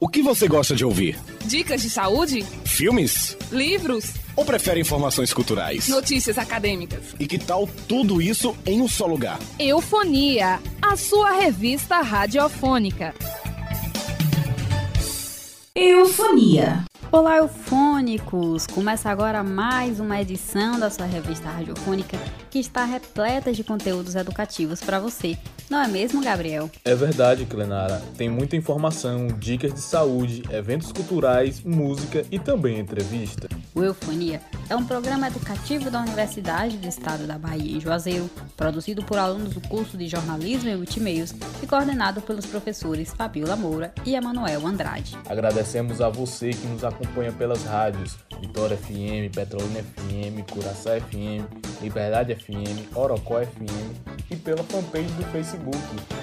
O que você gosta de ouvir? Dicas de saúde? Filmes? Livros? Ou prefere informações culturais? Notícias acadêmicas? E que tal tudo isso em um só lugar? Eufonia, a sua revista radiofônica. Eufonia. Olá, eufônicos! Começa agora mais uma edição da sua revista radiofônica que está repleta de conteúdos educativos para você. Não é mesmo, Gabriel? É verdade, Clenara. Tem muita informação, dicas de saúde, eventos culturais, música e também entrevista. O Eufonia é um programa educativo da Universidade do Estado da Bahia, em Juazeiro, produzido por alunos do curso de Jornalismo e Multimeios e coordenado pelos professores Fabiola Moura e Emanuel Andrade. Agradecemos a você que nos acompanha pelas rádios Vitória FM, Petrolina FM, Curaçá FM, Liberdade FM, Orocó FM e pela fanpage do Facebook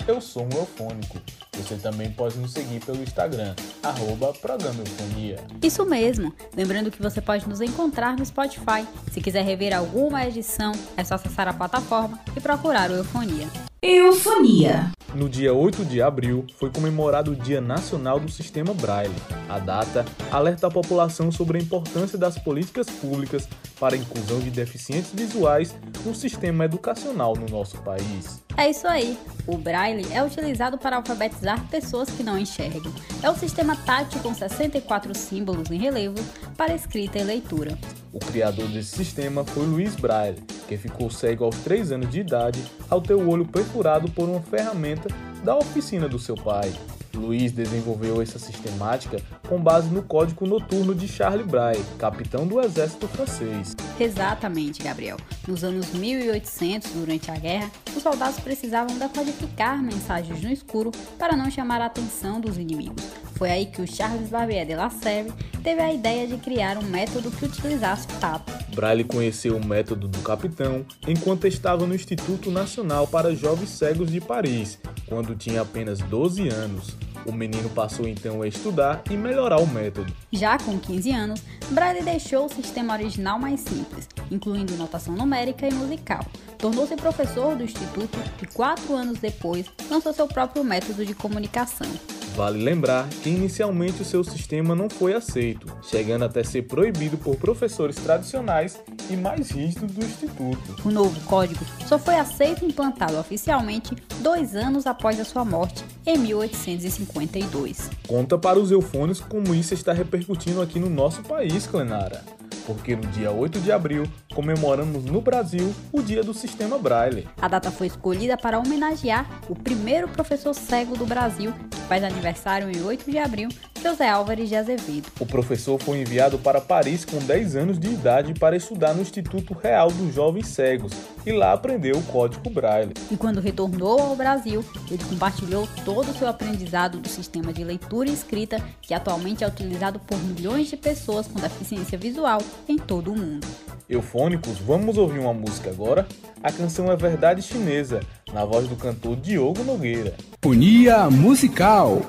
Eu Sou um Eufônico. Você também pode nos seguir pelo Instagram, arroba Programa Eufonia. Isso mesmo! Lembrando que você pode nos encontrar no Spotify. Se quiser rever alguma edição, é só acessar a plataforma e procurar o Eufonia. Eufonia. No dia 8 de abril foi comemorado o Dia Nacional do Sistema Braille. A data alerta a população sobre a importância das políticas públicas para a inclusão de deficientes visuais no sistema educacional no nosso país. É isso aí. O Braille é utilizado para alfabetizar pessoas que não enxergam. É um sistema tátil com 64 símbolos em relevo para escrita e leitura. O criador desse sistema foi Luiz Braille, que ficou cego aos 3 anos de idade ao ter o olho perfurado por uma ferramenta da oficina do seu pai. Luiz desenvolveu essa sistemática com base no código noturno de Charles Braille, capitão do exército francês. Exatamente, Gabriel. Nos anos 1800, durante a guerra, os soldados precisavam decodificar mensagens no escuro para não chamar a atenção dos inimigos. Foi aí que o Charles Bavier de La Serre teve a ideia de criar um método que utilizasse o tato. Braille conheceu o método do capitão enquanto estava no Instituto Nacional para Jovens Cegos de Paris, quando tinha apenas 12 anos. O menino passou então a estudar e melhorar o método. Já com 15 anos, Braille deixou o sistema original mais simples, incluindo notação numérica e musical. Tornou-se professor do instituto e, quatro anos depois, lançou seu próprio método de comunicação. Vale lembrar que inicialmente o seu sistema não foi aceito, chegando até ser proibido por professores tradicionais e mais rígidos do Instituto. O novo código só foi aceito e implantado oficialmente dois anos após a sua morte, em 1852. Conta para os eufônios como isso está repercutindo aqui no nosso país, Clenara porque no dia 8 de abril comemoramos no Brasil o Dia do Sistema Braille. A data foi escolhida para homenagear o primeiro professor cego do Brasil, faz aniversário em 8 de abril, José Álvares de Azevedo. O professor foi enviado para Paris com 10 anos de idade para estudar no Instituto Real dos Jovens Cegos e lá aprendeu o código Braille. E quando retornou ao Brasil, ele compartilhou todo o seu aprendizado do sistema de leitura e escrita, que atualmente é utilizado por milhões de pessoas com deficiência visual em todo o mundo. Eufônicos, vamos ouvir uma música agora? A canção é Verdade Chinesa, na voz do cantor Diogo Nogueira. Unia Musical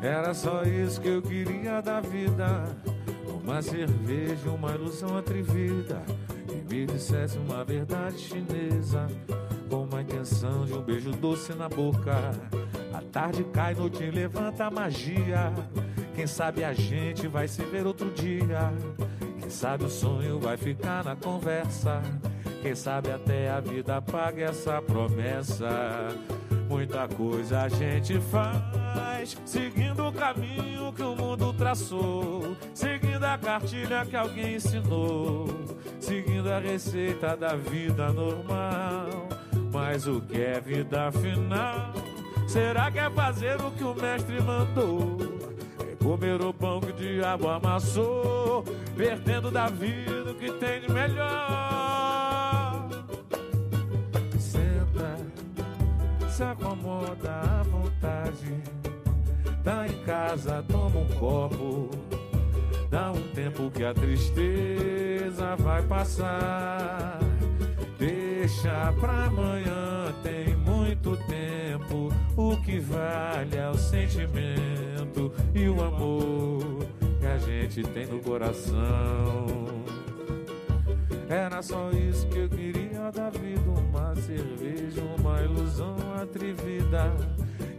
Era só isso que eu queria da vida. Uma cerveja, uma ilusão atrevida me dissesse uma verdade chinesa, com a intenção de um beijo doce na boca. A tarde cai, noite levanta a magia. Quem sabe a gente vai se ver outro dia. Quem sabe o sonho vai ficar na conversa. Quem sabe até a vida paga essa promessa. Muita coisa a gente faz, seguindo o caminho que o mundo traçou, seguindo a cartilha que alguém ensinou, seguindo a receita da vida normal. Mas o que é vida final? Será que é fazer o que o mestre mandou? É comer o pão que o diabo amassou, perdendo da vida o que tem de melhor. se acomoda à vontade. Tá em casa, toma um copo. Dá um tempo que a tristeza vai passar. Deixa pra amanhã, tem muito tempo. O que vale é o sentimento e o amor que a gente tem no coração. Era só isso que eu queria da vida: uma cerveja, uma ilusão atrevida.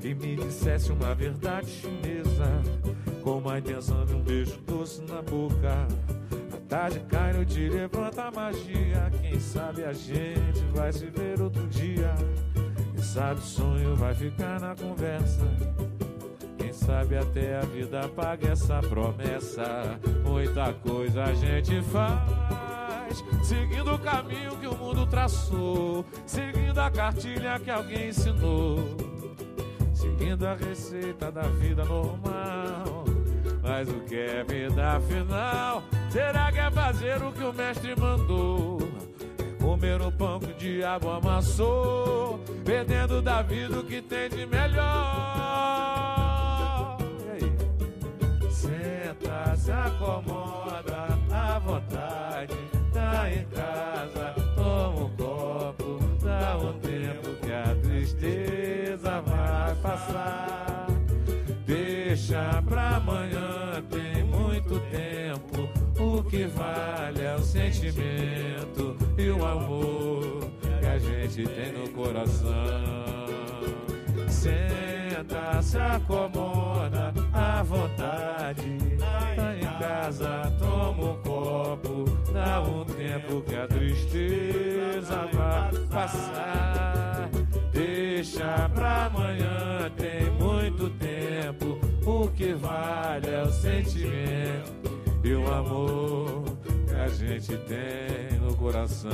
E me dissesse uma verdade chinesa, com a intenção de um beijo doce na boca. A tarde cai, no te levanta a magia. Quem sabe a gente vai se ver outro dia. Quem sabe o sonho vai ficar na conversa. Quem sabe até a vida paga essa promessa. Muita coisa a gente faz seguindo o caminho que o mundo traçou, seguindo a cartilha que alguém ensinou, seguindo a receita da vida normal. Mas o que é vida afinal? Será que é fazer o que o mestre mandou? É comer o pão que o diabo amassou, perdendo da vida o que tem de melhor. E aí? Senta, se acomoda à vontade tá em casa, toma um copo, dá um tempo tristeza vai passar. Deixa pra amanhã, tem muito tempo. O que vale é o sentimento e o amor que a gente tem no coração. Senta, se acomoda à vontade. Tá em casa, toma um copo. Dá um tempo que a tristeza vai passar. Deixa pra amanhã, tem muito tempo. O que vale é o sentimento e o amor que a gente tem no coração.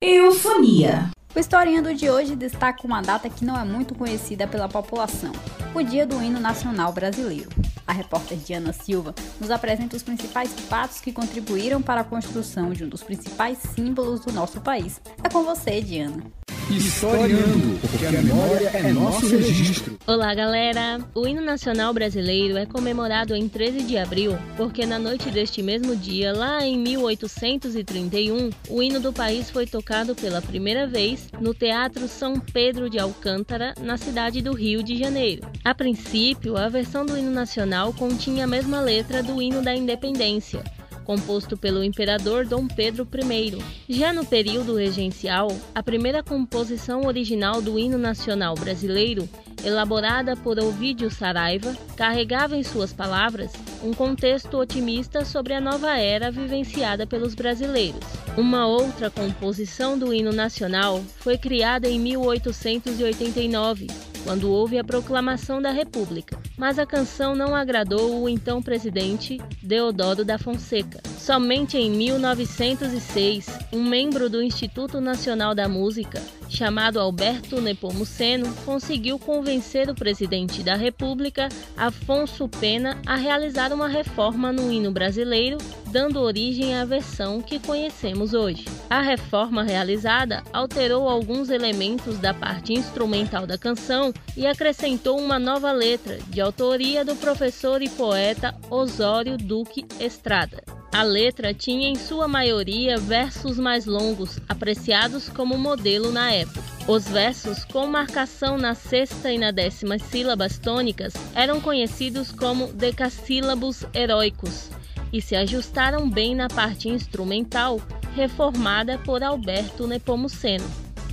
Eufonia. O historiando de hoje destaca uma data que não é muito conhecida pela população, o Dia do Hino Nacional Brasileiro. A repórter Diana Silva nos apresenta os principais fatos que contribuíram para a construção de um dos principais símbolos do nosso país. É com você, Diana. Historiando, porque a memória é nosso registro. Olá, galera! O hino nacional brasileiro é comemorado em 13 de abril, porque na noite deste mesmo dia, lá em 1831, o hino do país foi tocado pela primeira vez no Teatro São Pedro de Alcântara, na cidade do Rio de Janeiro. A princípio, a versão do hino nacional continha a mesma letra do hino da independência, composto pelo imperador Dom Pedro I. Já no período regencial, a primeira composição original do hino nacional brasileiro, elaborada por Ovídio Saraiva, carregava em suas palavras um contexto otimista sobre a nova era vivenciada pelos brasileiros. Uma outra composição do hino nacional foi criada em 1889 quando houve a proclamação da República, mas a canção não agradou o então presidente Deodoro da Fonseca. Somente em 1906, um membro do Instituto Nacional da Música, chamado Alberto Nepomuceno, conseguiu convencer o presidente da República, Afonso Pena, a realizar uma reforma no hino brasileiro, dando origem à versão que conhecemos hoje. A reforma realizada alterou alguns elementos da parte instrumental da canção e acrescentou uma nova letra, de autoria do professor e poeta Osório Duque Estrada. A letra tinha em sua maioria versos mais longos, apreciados como modelo na época. Os versos com marcação na sexta e na décima sílabas tônicas eram conhecidos como decassílabos heróicos e se ajustaram bem na parte instrumental, reformada por Alberto Nepomuceno.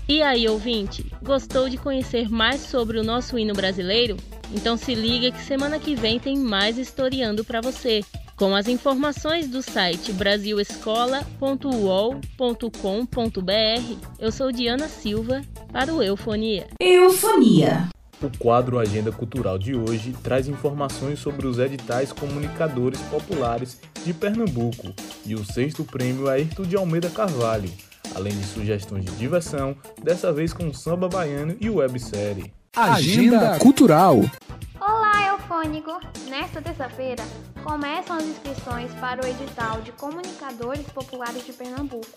E aí, ouvinte, gostou de conhecer mais sobre o nosso hino brasileiro? Então se liga que semana que vem tem mais historiando para você com as informações do site brasilescola.uol.com.br. Eu sou Diana Silva para o Eufonia. Eufonia. O quadro Agenda Cultural de hoje traz informações sobre os editais comunicadores populares de Pernambuco e o sexto prêmio Ayrton de Almeida Carvalho, além de sugestões de diversão, dessa vez com samba baiano e websérie. Agenda Cultural. Eufônico! Nesta terça-feira, começam as inscrições para o edital de Comunicadores Populares de Pernambuco.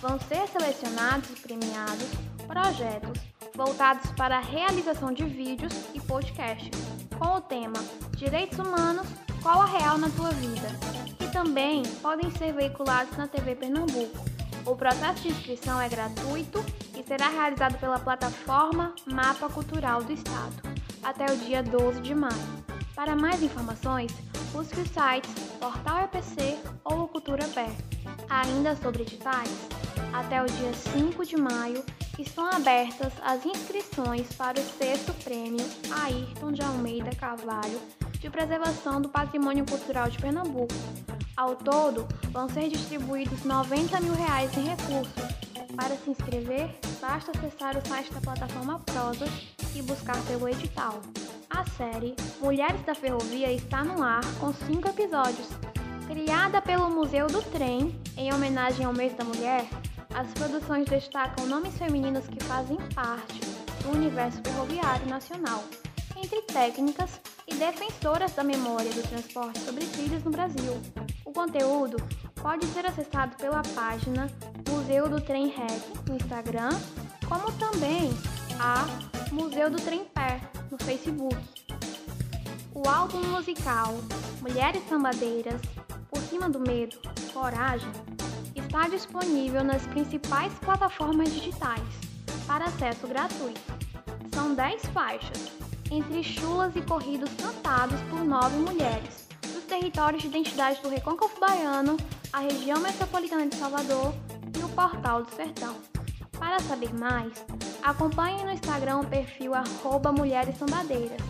Vão ser selecionados e premiados projetos voltados para a realização de vídeos e podcasts, com o tema Direitos Humanos, qual a real na tua vida? Que também podem ser veiculados na TV Pernambuco. O processo de inscrição é gratuito e será realizado pela plataforma Mapa Cultural do Estado, até o dia 12 de maio. Para mais informações, busque os sites Portal EPC ou Cultura Pé. Ainda sobre editais, até o dia 5 de maio estão abertas as inscrições para o sexto prêmio Ayrton de Almeida Carvalho de Preservação do Patrimônio Cultural de Pernambuco. Ao todo, vão ser distribuídos 90 mil reais em recursos. Para se inscrever, basta acessar o site da plataforma Prosa e buscar pelo edital. A série Mulheres da Ferrovia está no ar com cinco episódios. Criada pelo Museu do Trem em homenagem ao mês da mulher, as produções destacam nomes femininos que fazem parte do universo ferroviário nacional, entre técnicas e defensoras da memória do transporte sobre trilhos no Brasil. O conteúdo pode ser acessado pela página Museu do Trem Reg no Instagram, como também a Museu do Trem Pé no Facebook. O álbum musical Mulheres Sambadeiras, Por Cima do Medo, Coragem, está disponível nas principais plataformas digitais para acesso gratuito. São 10 faixas, entre chulas e corridos cantados por nove mulheres, dos territórios de identidade do Recôncavo Baiano, a região metropolitana de Salvador e o Portal do Sertão. Para saber mais, acompanhe no Instagram o perfil arroba Mulheres Sambadeiras.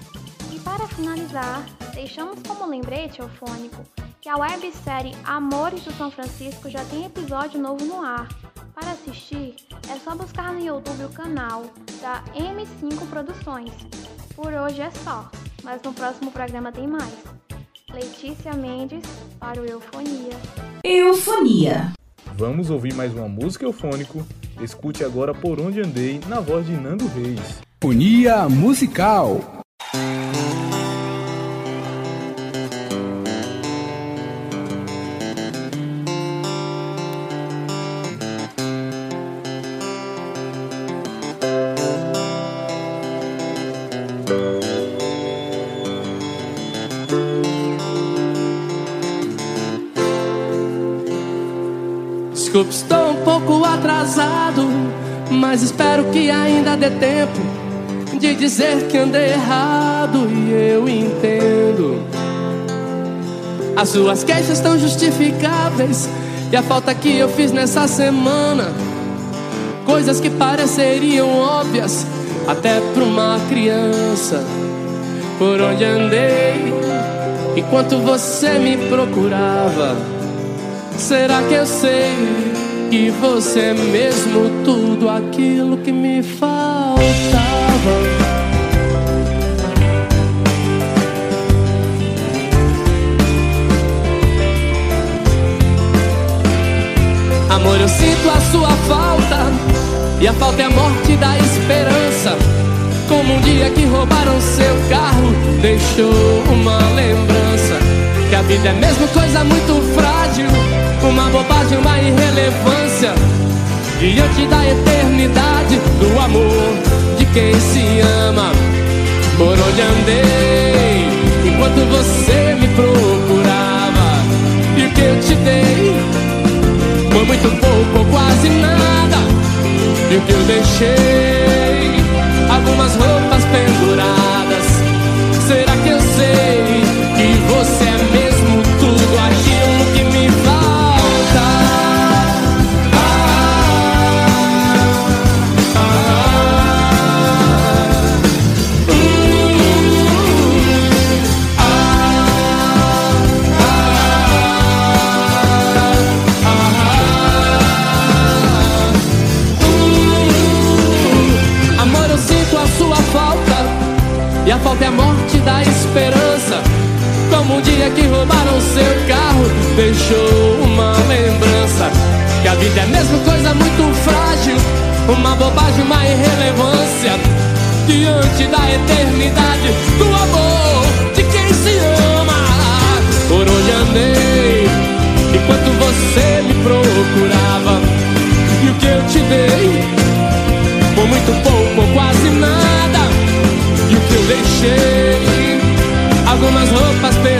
E para finalizar, deixamos como lembrete eufônico que a websérie Amores do São Francisco já tem episódio novo no ar. Para assistir, é só buscar no YouTube o canal da M5 Produções. Por hoje é só, mas no próximo programa tem mais. Letícia Mendes para o Eufonia. Eufonia. Vamos ouvir mais uma música eufônico. Escute agora Por Onde Andei, na voz de Nando Reis. Eufonia musical. Desculpe, estou pouco atrasado, mas espero que ainda dê tempo de dizer que andei errado e eu entendo. As suas queixas estão justificáveis e a falta que eu fiz nessa semana, coisas que pareceriam óbvias até para uma criança. Por onde andei enquanto você me procurava? Será que eu sei que você é mesmo tudo aquilo que me faltava? Amor, eu sinto a sua falta e a falta é a morte da esperança. Como um dia que roubaram seu carro, deixou uma lembrança. Que a vida é mesmo coisa muito frágil, uma bobagem, uma irrelevância. Diante da eternidade do amor de quem se ama. Por onde andei, enquanto você me procurava. E o que eu te dei foi muito pouco ou quase nada. E o que eu deixei, algumas roupas penduradas. Será que eu sei E a falta é a morte da esperança. Como um dia que roubaram seu carro Deixou uma lembrança. Que a vida é mesmo coisa muito frágil Uma bobagem, uma irrelevância. Diante da eternidade Do amor de quem se ama Por onde andei Enquanto você me procurava. E o que eu te dei por muito pouco deixei. Algumas roupas penduradas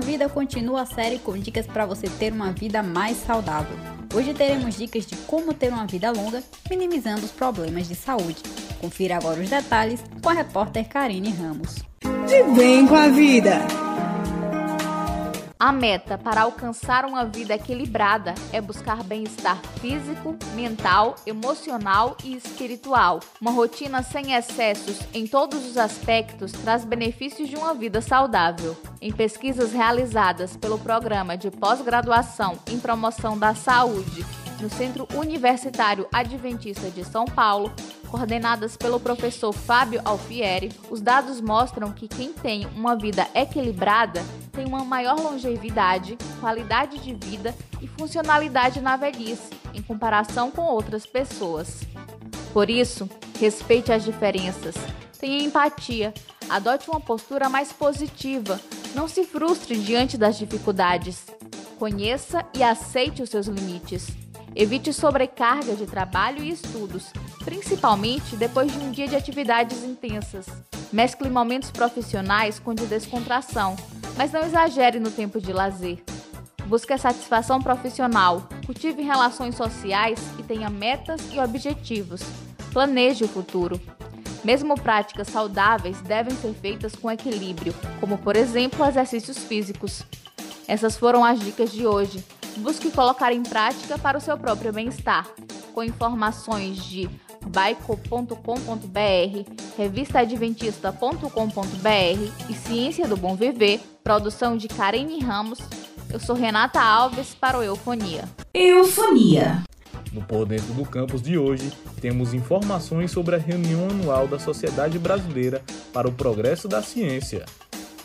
Vida continua a série com dicas para você ter uma vida mais saudável. Hoje teremos dicas de como ter uma vida longa, minimizando os problemas de saúde. Confira agora os detalhes com a repórter Karine Ramos. De bem com a vida. A meta para alcançar uma vida equilibrada é buscar bem-estar físico, mental, emocional e espiritual. Uma rotina sem excessos em todos os aspectos traz benefícios de uma vida saudável. Em pesquisas realizadas pelo Programa de Pós-Graduação em Promoção da Saúde no Centro Universitário Adventista de São Paulo, coordenadas pelo professor Fábio Alfieri, os dados mostram que quem tem uma vida equilibrada tem uma maior longevidade, qualidade de vida e funcionalidade na velhice, em comparação com outras pessoas. Por isso, respeite as diferenças, tenha empatia, adote uma postura mais positiva, não se frustre diante das dificuldades. Conheça e aceite os seus limites. Evite sobrecarga de trabalho e estudos, principalmente depois de um dia de atividades intensas. Mescle momentos profissionais com de descontração, mas não exagere no tempo de lazer. Busque a satisfação profissional, cultive relações sociais e tenha metas e objetivos. Planeje o futuro. Mesmo práticas saudáveis devem ser feitas com equilíbrio, como por exemplo exercícios físicos. Essas foram as dicas de hoje. Busque colocar em prática para o seu próprio bem-estar, com informações de baico.com.br, revistaadventista.com.br e Ciência do Bom Viver, produção de Karine Ramos. Eu sou Renata Alves para o Eufonia. Eufonia. No Por Dentro do Campus de hoje, temos informações sobre a reunião anual da Sociedade Brasileira para o Progresso da Ciência,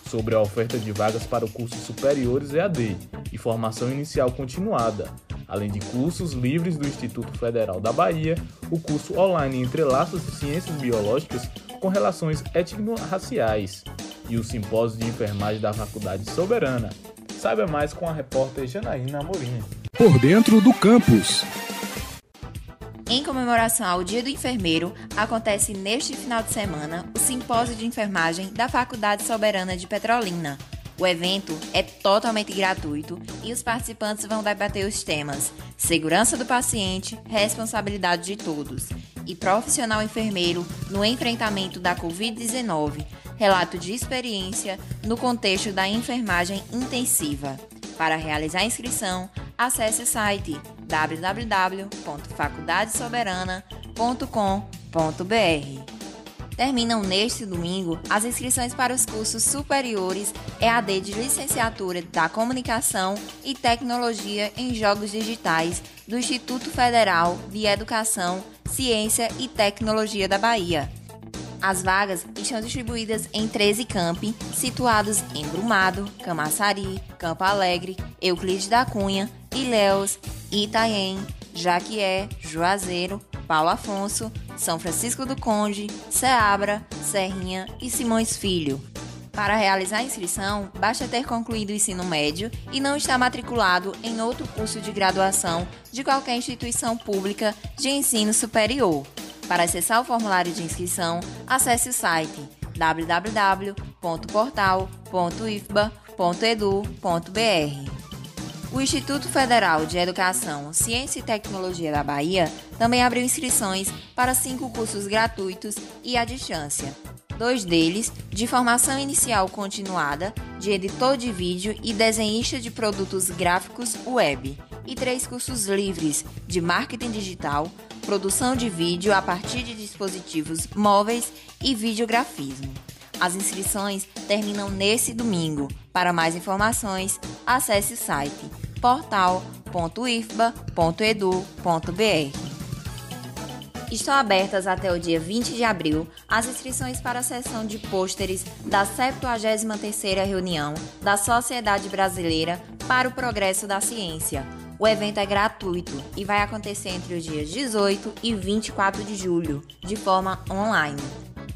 sobre a oferta de vagas para o curso superiores EAD e formação inicial continuada, além de cursos livres do Instituto Federal da Bahia, o curso online Entrelaços de Ciências Biológicas com Relações Étnico-Raciais e o simpósio de enfermagem da Faculdade Soberana. Saiba mais com a repórter Janaína Amorim. Por dentro do campus. Em comemoração ao Dia do Enfermeiro, acontece neste final de semana o Simpósio de Enfermagem da Faculdade Soberana de Petrolina. O evento é totalmente gratuito e os participantes vão debater os temas segurança do paciente, responsabilidade de todos e profissional enfermeiro no enfrentamento da Covid-19, relato de experiência no contexto da enfermagem intensiva. Para realizar a inscrição, acesse o site www.faculdadesoberana.com.br. Terminam neste domingo as inscrições para os cursos superiores EAD de Licenciatura da Comunicação e Tecnologia em Jogos Digitais do Instituto Federal de Educação, Ciência e Tecnologia da Bahia. As vagas estão distribuídas em 13 campi, situados em Brumado, Camaçari, Campo Alegre, Euclides da Cunha, Ilhéus, Itaém, Jaquié, Juazeiro, Paulo Afonso, São Francisco do Conde, Ceabra, Serrinha e Simões Filho. Para realizar a inscrição, basta ter concluído o ensino médio e não estar matriculado em outro curso de graduação de qualquer instituição pública de ensino superior. Para acessar o formulário de inscrição, acesse o site www.portal.ifba.edu.br. O Instituto Federal de Educação, Ciência e Tecnologia da Bahia também abriu inscrições para cinco cursos gratuitos e à distância. Dois deles, de formação inicial continuada, de editor de vídeo e desenhista de produtos gráficos web, e três cursos livres de marketing digital, produção de vídeo a partir de dispositivos móveis e videografismo. As inscrições terminam nesse domingo. Para mais informações, acesse o site portal.ifba.edu.br. Estão abertas até o dia 20 de abril as inscrições para a sessão de pôsteres da 73ª reunião da Sociedade Brasileira para o Progresso da Ciência. O evento é gratuito e vai acontecer entre os dias 18 e 24 de julho, de forma online.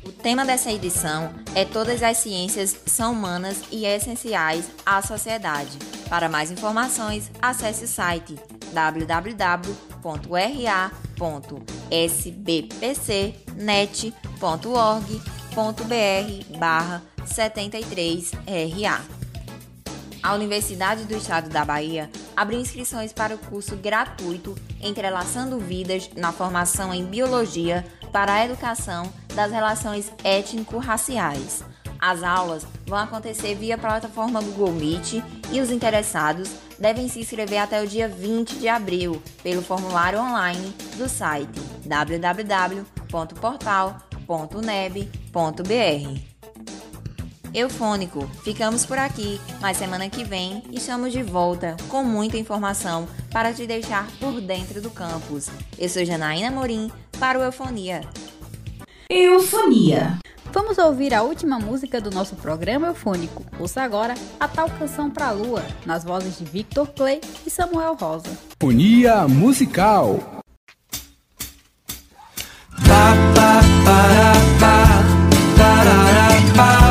O tema dessa edição é Todas as ciências são humanas e essenciais à sociedade. Para mais informações, acesse o site www.ra.sbpcnet.org.br barra 73RA. A Universidade do Estado da Bahia abriu inscrições para o curso gratuito Entrelaçando Vidas na formação em Biologia para a Educação das Relações Étnico-Raciais. As aulas vão acontecer via plataforma Google Meet e os interessados devem se inscrever até o dia 20 de abril pelo formulário online do site www.portal.neb.br. Eufônico, ficamos por aqui, mas semana que vem estamos de volta com muita informação para te deixar por dentro do campus. Eu sou Janaína Morim para o Eufonia. Eufonia. Vamos ouvir a última música do nosso programa eufônico. Ouça agora a tal canção pra lua, nas vozes de Victor Clay e Samuel Rosa. Eufonia musical. Pa, pa, para, pa, parará, parará.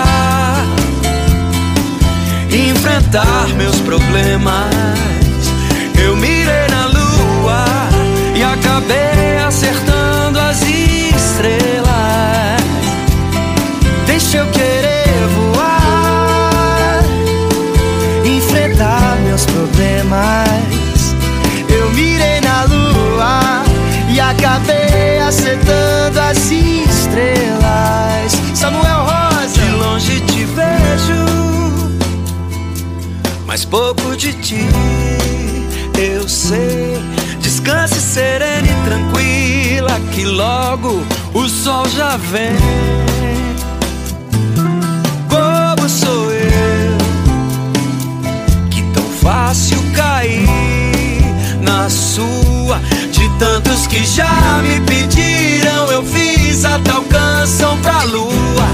enfrentar meus problemas. Eu mirei na lua e acabei pouco de ti eu sei. Descanse serena e tranquila, que logo o sol já vem. Bobo sou eu, que tão fácil cair na sua. De tantos que já me pediram, eu fiz a tal canção pra lua.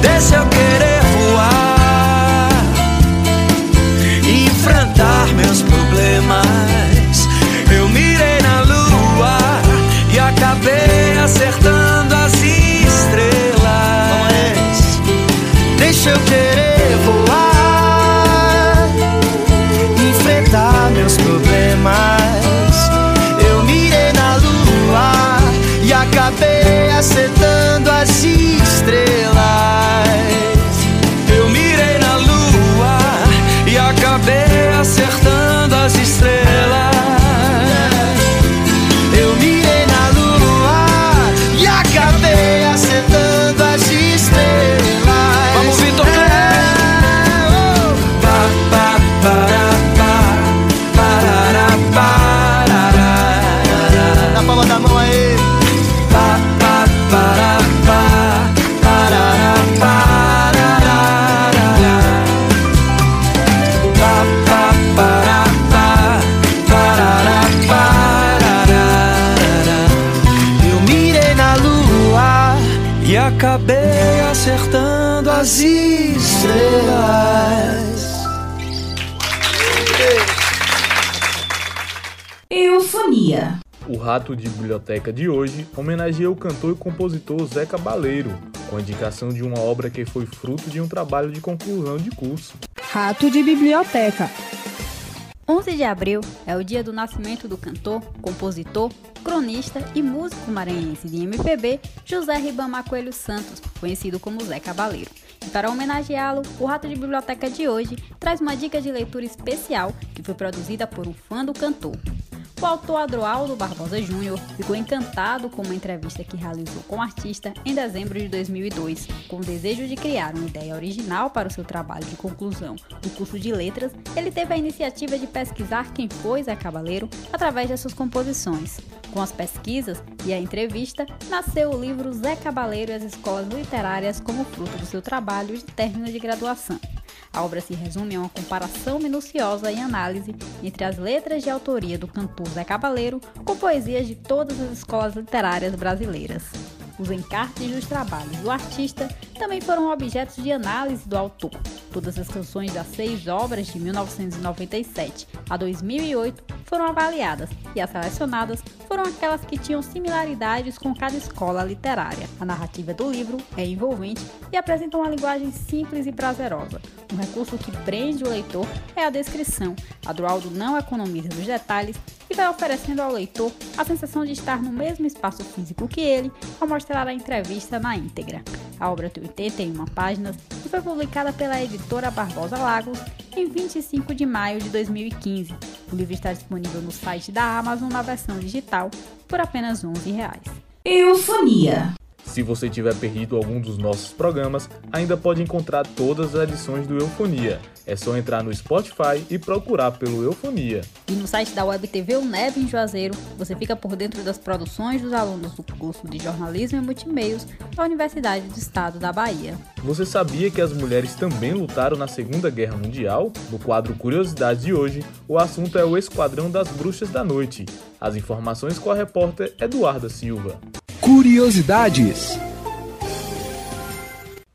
Deixa eu querer O Rato de Biblioteca de hoje homenageia o cantor e compositor Zé Cabaleiro, com a indicação de uma obra que foi fruto de um trabalho de conclusão de curso. Rato de biblioteca. 11 de abril é o dia do nascimento do cantor, compositor, cronista e músico maranhense de MPB José Ribamar Coelho Santos, conhecido como Zé Cabaleiro. E para homenageá-lo, o Rato de Biblioteca de hoje traz uma dica de leitura especial que foi produzida por um fã do cantor. O autor Adroaldo Barbosa Júnior ficou encantado com uma entrevista que realizou com o artista em dezembro de 2002, com o desejo de criar uma ideia original para o seu trabalho de conclusão do curso de letras. Ele teve a iniciativa de pesquisar quem foi Zé Cabaleiro através das suas composições. Com as pesquisas e a entrevista, nasceu o livro Zé Cabaleiro e as Escolas Literárias como fruto do seu trabalho de término de graduação. A obra se resume a uma comparação minuciosa e análise entre as letras de autoria do cantor Zé Cabaleiro com poesias de todas as escolas literárias brasileiras. Os encartes dos trabalhos do artista também foram objetos de análise do autor. Todas as canções das seis obras de 1997 a 2008 foram avaliadas e as selecionadas foram aquelas que tinham similaridades com cada escola literária. A narrativa do livro é envolvente e apresenta uma linguagem simples e prazerosa. Um recurso que prende o leitor é a descrição. A Dualdo não economiza nos detalhes e vai oferecendo ao leitor a sensação de estar no mesmo espaço físico que ele ao mostrar a entrevista na íntegra. A obra tem 81 páginas e foi publicada pela editora Barbosa Lagos em 25 de maio de 2015. O livro está disponível no site da Amazon na versão digital por apenas 11 reais. Eufonia. Se você tiver perdido algum dos nossos programas, ainda pode encontrar todas as edições do Eufonia. É só entrar no Spotify e procurar pelo Eufonia. E no site da Web TV UNEB em Juazeiro, você fica por dentro das produções dos alunos do curso de Jornalismo e Multimeios da Universidade do Estado da Bahia. Você sabia que as mulheres também lutaram na Segunda Guerra Mundial? No quadro Curiosidades de hoje, o assunto é o Esquadrão das Bruxas da Noite. As informações com a repórter Eduarda Silva. Curiosidades.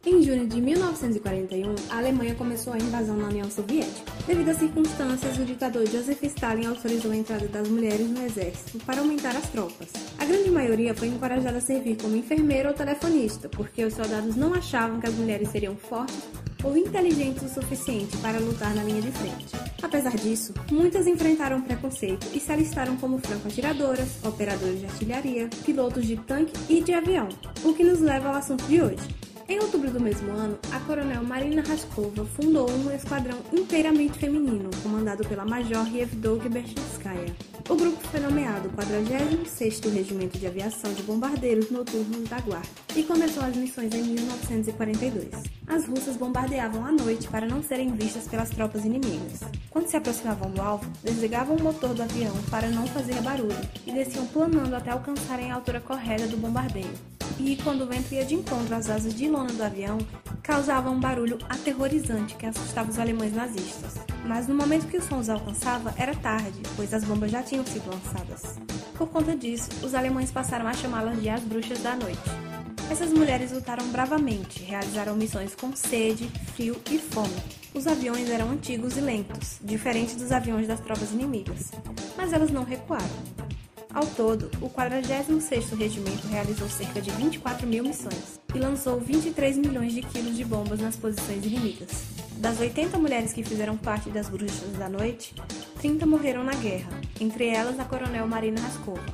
Em junho de 1941, a Alemanha começou a invasão na União Soviética. Devido às circunstâncias, o ditador Joseph Stalin autorizou a entrada das mulheres no exército para aumentar as tropas. A grande maioria foi encorajada a servir como enfermeira ou telefonista, porque os soldados não achavam que as mulheres seriam fortes ou inteligentes o suficiente para lutar na linha de frente. Apesar disso, muitas enfrentaram preconceito e se alistaram como franco-atiradoras, operadores de artilharia, pilotos de tanque e de avião, o que nos leva ao assunto de hoje. Em outubro do mesmo ano, a coronel Marina Raskova fundou um esquadrão inteiramente feminino, comandado pela Major Yevdok Berchinskaya. O grupo foi nomeado 46º Regimento de Aviação de Bombardeiros Noturnos da Guarda e começou as missões em 1942. As russas bombardeavam à noite para não serem vistas pelas tropas inimigas. Quando se aproximavam do alvo, desligavam o motor do avião para não fazer barulho e desciam planando até alcançarem a altura correta do bombardeio. E quando o vento ia de encontro às asas de lona do avião, causava um barulho aterrorizante que assustava os alemães nazistas. Mas no momento que o som os alcançava, era tarde, pois as bombas já tinham sido lançadas. Por conta disso, os alemães passaram a chamá-las de as bruxas da noite. Essas mulheres lutaram bravamente, realizaram missões com sede, frio e fome. Os aviões eram antigos e lentos, diferente dos aviões das tropas inimigas, mas elas não recuaram. Ao todo, o 46º Regimento realizou cerca de 24 mil missões e lançou 23 milhões de quilos de bombas nas posições inimigas. Das 80 mulheres que fizeram parte das Bruxas da Noite, 30 morreram na guerra, entre elas a coronel Marina Raskova,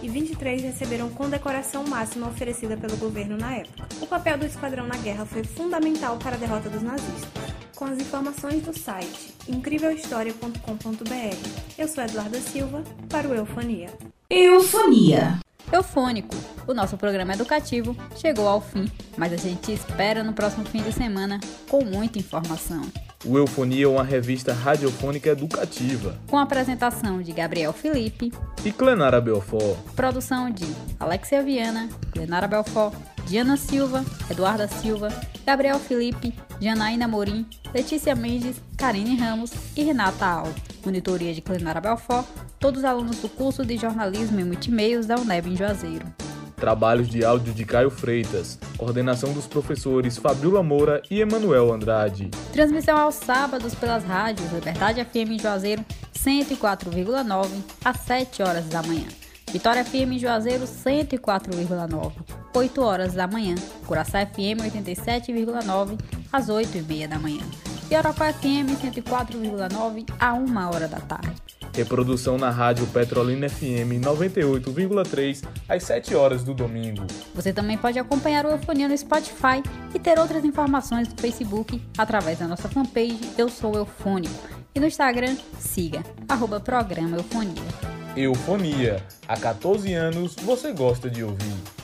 e 23 receberam condecoração máxima oferecida pelo governo na época. O papel do esquadrão na guerra foi fundamental para a derrota dos nazistas. Com as informações do site incrívelhistoria.com.br. Eu sou Eduarda Silva para o Eufonia. Eufonia. Eufônico, o nosso programa educativo chegou ao fim, mas a gente espera no próximo fim de semana com muita informação. O Eufonia é uma revista radiofônica educativa. Com a apresentação de Gabriel Felipe e Clenara Belfort. Produção de Alexia Viana, Clenara Belfort, Diana Silva, Eduarda Silva, Gabriel Felipe, Janaína Morim, Letícia Mendes, Karine Ramos e Renata Alves. Monitoria de Clenara Belfort, todos alunos do curso de jornalismo e multimeios da UNEB em Juazeiro. Trabalhos de áudio de Caio Freitas. Coordenação dos professores Fabiola Moura e Emanuel Andrade. Transmissão aos sábados pelas rádios Liberdade FM em Juazeiro 104,9 às 7 horas da manhã. Vitória FM em Juazeiro 104,9, 8 horas da manhã. Curaçá FM 87,9 às 8 e meia da manhã. E Europa FM 104,9 a 1 hora da tarde. Reprodução na rádio Petrolina FM 98,3 às 7 horas do domingo. Você também pode acompanhar o Eufonia no Spotify e ter outras informações no Facebook através da nossa fanpage Eu Sou Eufônico. E no Instagram, siga, arroba Programa Eufonia. Eufonia. Há 14 anos você gosta de ouvir.